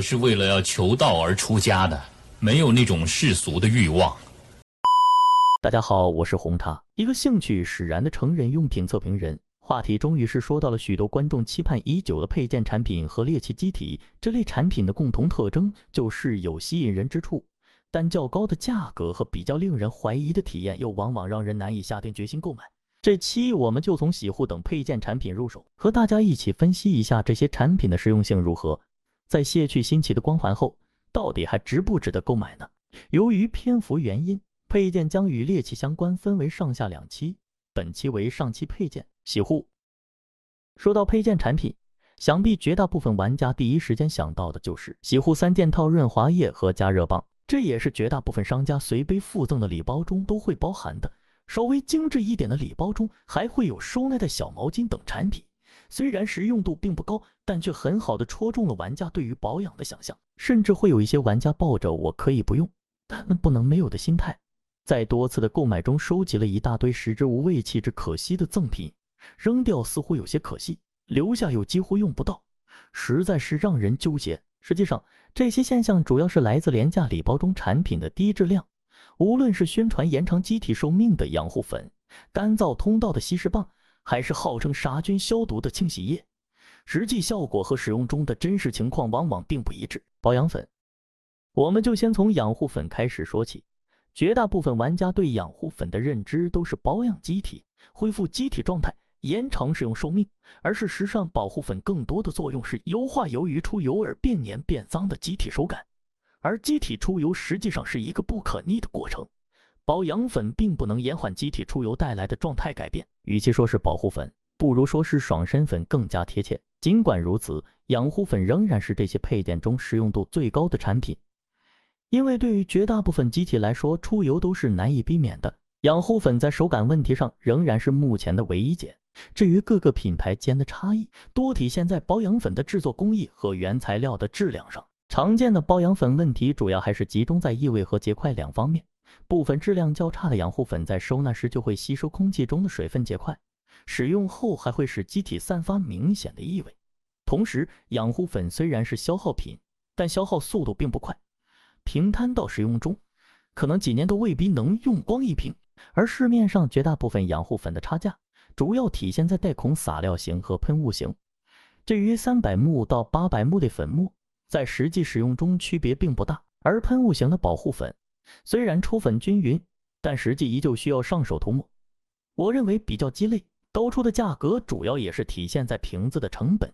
是为了要求道而出家的，没有那种世俗的欲望。大家好，我是红茶，一个兴趣使然的成人用品测评人。话题终于是说到了许多观众期盼已久的配件产品和猎奇机体。这类产品的共同特征就是有吸引人之处，但较高的价格和比较令人怀疑的体验又往往让人难以下定决心购买。这期我们就从洗护等配件产品入手，和大家一起分析一下这些产品的实用性如何，在卸去新奇的光环后，到底还值不值得购买呢？由于篇幅原因。配件将与猎奇相关，分为上下两期。本期为上期配件洗护。说到配件产品，想必绝大部分玩家第一时间想到的就是洗护三件套、润滑液和加热棒，这也是绝大部分商家随杯附赠的礼包中都会包含的。稍微精致一点的礼包中还会有收纳的小毛巾等产品。虽然实用度并不高，但却很好的戳中了玩家对于保养的想象。甚至会有一些玩家抱着“我可以不用，但不能没有”的心态。在多次的购买中，收集了一大堆食之无味、弃之可惜的赠品，扔掉似乎有些可惜，留下又几乎用不到，实在是让人纠结。实际上，这些现象主要是来自廉价礼包中产品的低质量。无论是宣传延长机体寿命的养护粉、干燥通道的稀释棒，还是号称杀菌消毒的清洗液，实际效果和使用中的真实情况往往并不一致。保养粉，我们就先从养护粉开始说起。绝大部分玩家对养护粉的认知都是保养机体、恢复机体状态、延长使用寿命，而事实上，保护粉更多的作用是优化由于出油而变黏变脏的机体手感。而机体出油实际上是一个不可逆的过程，保养粉并不能延缓机体出油带来的状态改变。与其说是保护粉，不如说是爽身粉更加贴切。尽管如此，养护粉仍然是这些配件中实用度最高的产品。因为对于绝大部分机体来说，出油都是难以避免的。养护粉在手感问题上仍然是目前的唯一解。至于各个品牌间的差异，多体现在保养粉的制作工艺和原材料的质量上。常见的保养粉问题主要还是集中在异味和结块两方面。部分质量较差的养护粉在收纳时就会吸收空气中的水分结块，使用后还会使机体散发明显的异味。同时，养护粉虽然是消耗品，但消耗速度并不快。平摊到使用中，可能几年都未必能用光一瓶。而市面上绝大部分养护粉的差价，主要体现在带孔撒料型和喷雾型。至于三百目到八百目的粉末，在实际使用中区别并不大。而喷雾型的保护粉，虽然出粉均匀，但实际依旧需要上手涂抹。我认为比较鸡肋，高出的价格主要也是体现在瓶子的成本。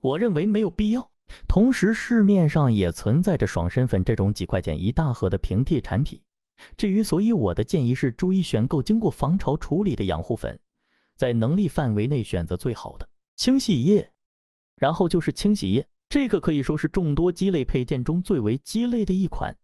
我认为没有必要。同时，市面上也存在着爽身粉这种几块钱一大盒的平替产品。至于，所以我的建议是注意选购经过防潮处理的养护粉，在能力范围内选择最好的清洗液。然后就是清洗液，这个可以说是众多鸡肋配件中最为鸡肋的一款。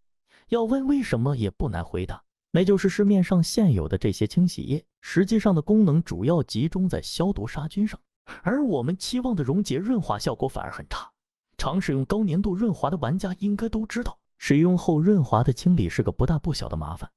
要问为什么，也不难回答，那就是市面上现有的这些清洗液，实际上的功能主要集中在消毒杀菌上，而我们期望的溶解润滑效果反而很差。常使用高粘度润滑的玩家应该都知道，使用后润滑的清理是个不大不小的麻烦。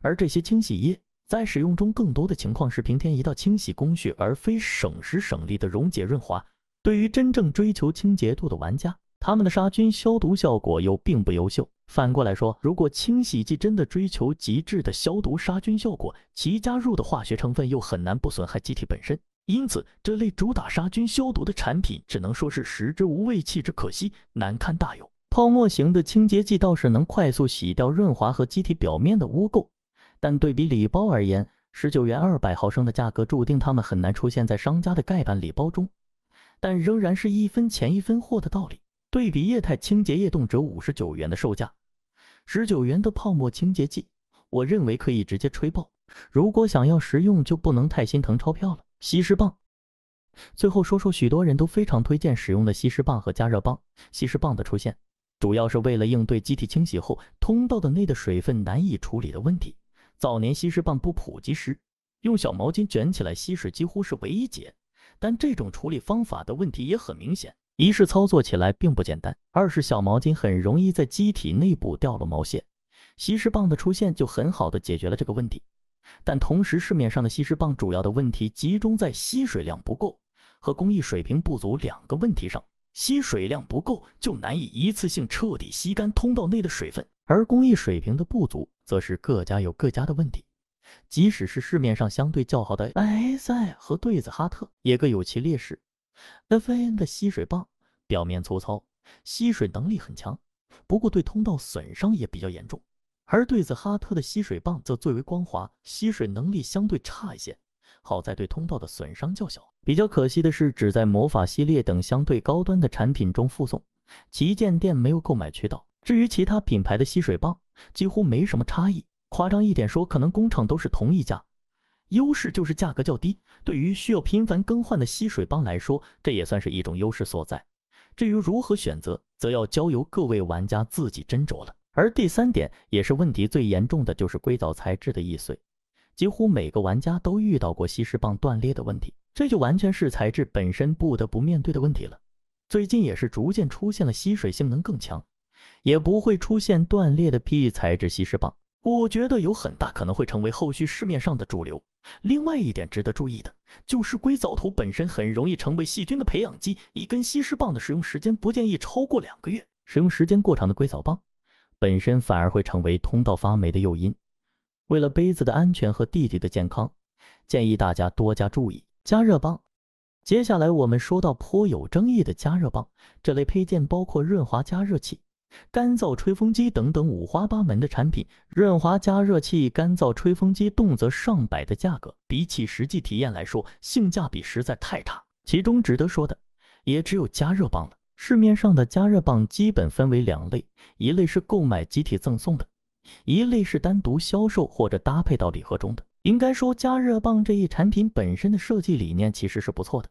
而这些清洗液在使用中更多的情况是平添一道清洗工序，而非省时省力的溶解润滑。对于真正追求清洁度的玩家，他们的杀菌消毒效果又并不优秀。反过来说，如果清洗剂真的追求极致的消毒杀菌效果，其加入的化学成分又很难不损害机体本身。因此，这类主打杀菌消毒的产品，只能说是食之无味，弃之可惜，难堪大有。泡沫型的清洁剂倒是能快速洗掉润滑和机体表面的污垢，但对比礼包而言，十九元二百毫升的价格注定它们很难出现在商家的盖板礼包中。但仍然是一分钱一分货的道理。对比液态清洁液动辄五十九元的售价，十九元的泡沫清洁剂，我认为可以直接吹爆。如果想要实用，就不能太心疼钞票了。吸湿棒，最后说说许多人都非常推荐使用的吸湿棒和加热棒。吸湿棒的出现，主要是为了应对机体清洗后通道的内的水分难以处理的问题。早年吸湿棒不普及时，用小毛巾卷起来吸水几乎是唯一解。但这种处理方法的问题也很明显：一是操作起来并不简单，二是小毛巾很容易在机体内部掉落毛屑。吸湿棒的出现就很好的解决了这个问题。但同时，市面上的吸湿棒主要的问题集中在吸水量不够和工艺水平不足两个问题上。吸水量不够，就难以一次性彻底吸干通道内的水分。而工艺水平的不足，则是各家有各家的问题。即使是市面上相对较好的 ISI 和对子哈特，也各有其劣势。FN 的吸水棒表面粗糙，吸水能力很强，不过对通道损伤也比较严重。而对子哈特的吸水棒则最为光滑，吸水能力相对差一些。好在对通道的损伤较小。比较可惜的是，只在魔法系列等相对高端的产品中附送，旗舰店没有购买渠道。至于其他品牌的吸水棒，几乎没什么差异。夸张一点说，可能工厂都是同一家，优势就是价格较低。对于需要频繁更换的吸水棒来说，这也算是一种优势所在。至于如何选择，则要交由各位玩家自己斟酌了。而第三点，也是问题最严重的，就是硅藻材质的易碎。几乎每个玩家都遇到过吸湿棒断裂的问题，这就完全是材质本身不得不面对的问题了。最近也是逐渐出现了吸水性能更强，也不会出现断裂的 PE 材质吸湿棒。我觉得有很大可能会成为后续市面上的主流。另外一点值得注意的就是硅藻土本身很容易成为细菌的培养基，一根吸湿棒的使用时间不建议超过两个月，使用时间过长的硅藻棒本身反而会成为通道发霉的诱因。为了杯子的安全和弟弟的健康，建议大家多加注意。加热棒，接下来我们说到颇有争议的加热棒，这类配件包括润滑加热器、干燥吹风机等等五花八门的产品。润滑加热器、干燥吹风机动辄上百的价格，比起实际体验来说，性价比实在太差。其中值得说的，也只有加热棒了。市面上的加热棒基本分为两类，一类是购买集体赠送的。一类是单独销售或者搭配到礼盒中的。应该说，加热棒这一产品本身的设计理念其实是不错的，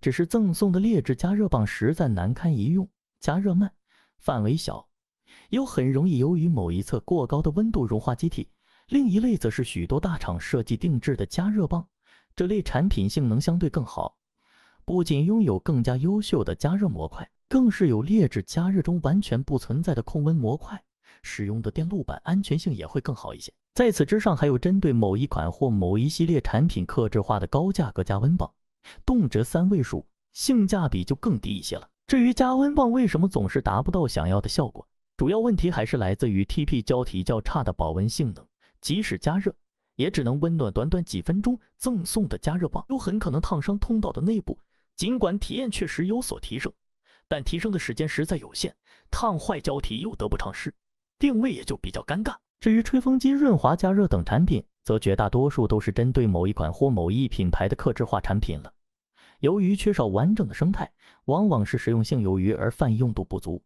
只是赠送的劣质加热棒实在难堪一用，加热慢，范围小，又很容易由于某一侧过高的温度融化机体。另一类则是许多大厂设计定制的加热棒，这类产品性能相对更好，不仅拥有更加优秀的加热模块，更是有劣质加热中完全不存在的控温模块。使用的电路板安全性也会更好一些。在此之上，还有针对某一款或某一系列产品克制化的高价格加温棒，动辄三位数，性价比就更低一些了。至于加温棒为什么总是达不到想要的效果，主要问题还是来自于 TP 胶体较差的保温性能，即使加热，也只能温暖短短几分钟。赠送的加热棒又很可能烫伤通道的内部，尽管体验确实有所提升，但提升的时间实在有限，烫坏胶体又得不偿失。定位也就比较尴尬。至于吹风机、润滑加热等产品，则绝大多数都是针对某一款或某一品牌的客制化产品了。由于缺少完整的生态，往往是实用性有余而泛用度不足，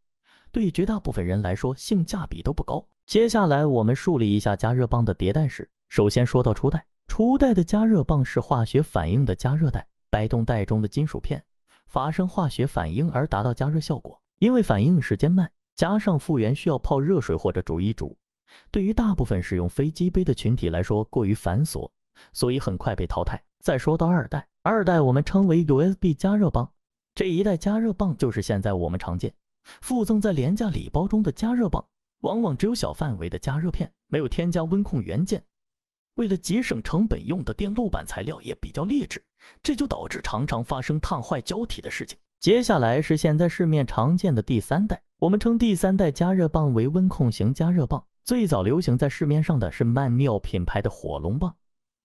对绝大部分人来说性价比都不高。接下来我们梳理一下加热棒的迭代史。首先说到初代，初代的加热棒是化学反应的加热带，摆动带中的金属片发生化学反应而达到加热效果，因为反应时间慢。加上复原需要泡热水或者煮一煮，对于大部分使用飞机杯的群体来说过于繁琐，所以很快被淘汰。再说到二代，二代我们称为 USB 加热棒，这一代加热棒就是现在我们常见附赠在廉价礼包中的加热棒，往往只有小范围的加热片，没有添加温控元件。为了节省成本，用的电路板材料也比较劣质，这就导致常常发生烫坏胶体的事情。接下来是现在市面常见的第三代。我们称第三代加热棒为温控型加热棒，最早流行在市面上的是曼妙品牌的火龙棒。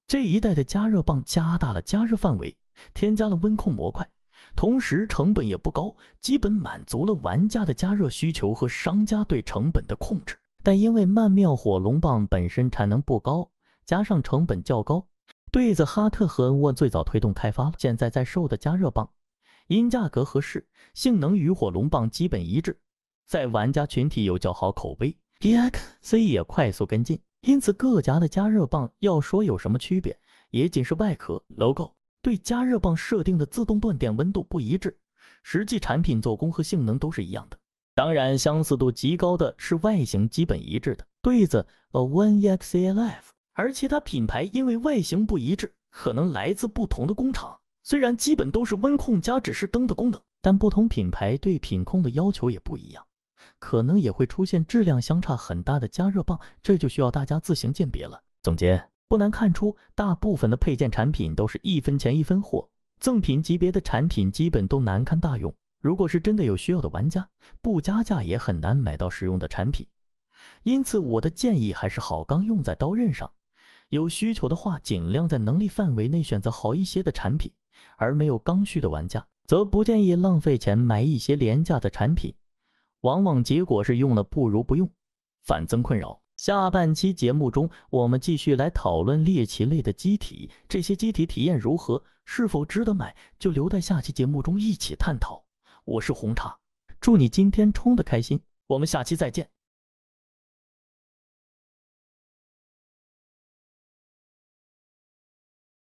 这一代的加热棒加大了加热范围，添加了温控模块，同时成本也不高，基本满足了玩家的加热需求和商家对成本的控制。但因为曼妙火龙棒本身产能不高，加上成本较高，对子哈特和恩沃最早推动开发了现在在售的加热棒，因价格合适，性能与火龙棒基本一致。在玩家群体有较好口碑，DXC 也快速跟进，因此各家的加热棒要说有什么区别，也仅是外壳、logo 对加热棒设定的自动断电温度不一致，实际产品做工和性能都是一样的。当然，相似度极高的是外形基本一致的对子 A One EXALF，而其他品牌因为外形不一致，可能来自不同的工厂。虽然基本都是温控加指示灯的功能，但不同品牌对品控的要求也不一样。可能也会出现质量相差很大的加热棒，这就需要大家自行鉴别了。总结，不难看出，大部分的配件产品都是一分钱一分货，赠品级别的产品基本都难堪大用，如果是真的有需要的玩家，不加价也很难买到实用的产品。因此，我的建议还是好钢用在刀刃上。有需求的话，尽量在能力范围内选择好一些的产品；而没有刚需的玩家，则不建议浪费钱买一些廉价的产品，往往结果是用了不如不用，反增困扰。下半期节目中，我们继续来讨论猎奇类的机体，这些机体体验如何，是否值得买，就留在下期节目中一起探讨。我是红茶，祝你今天冲的开心，我们下期再见。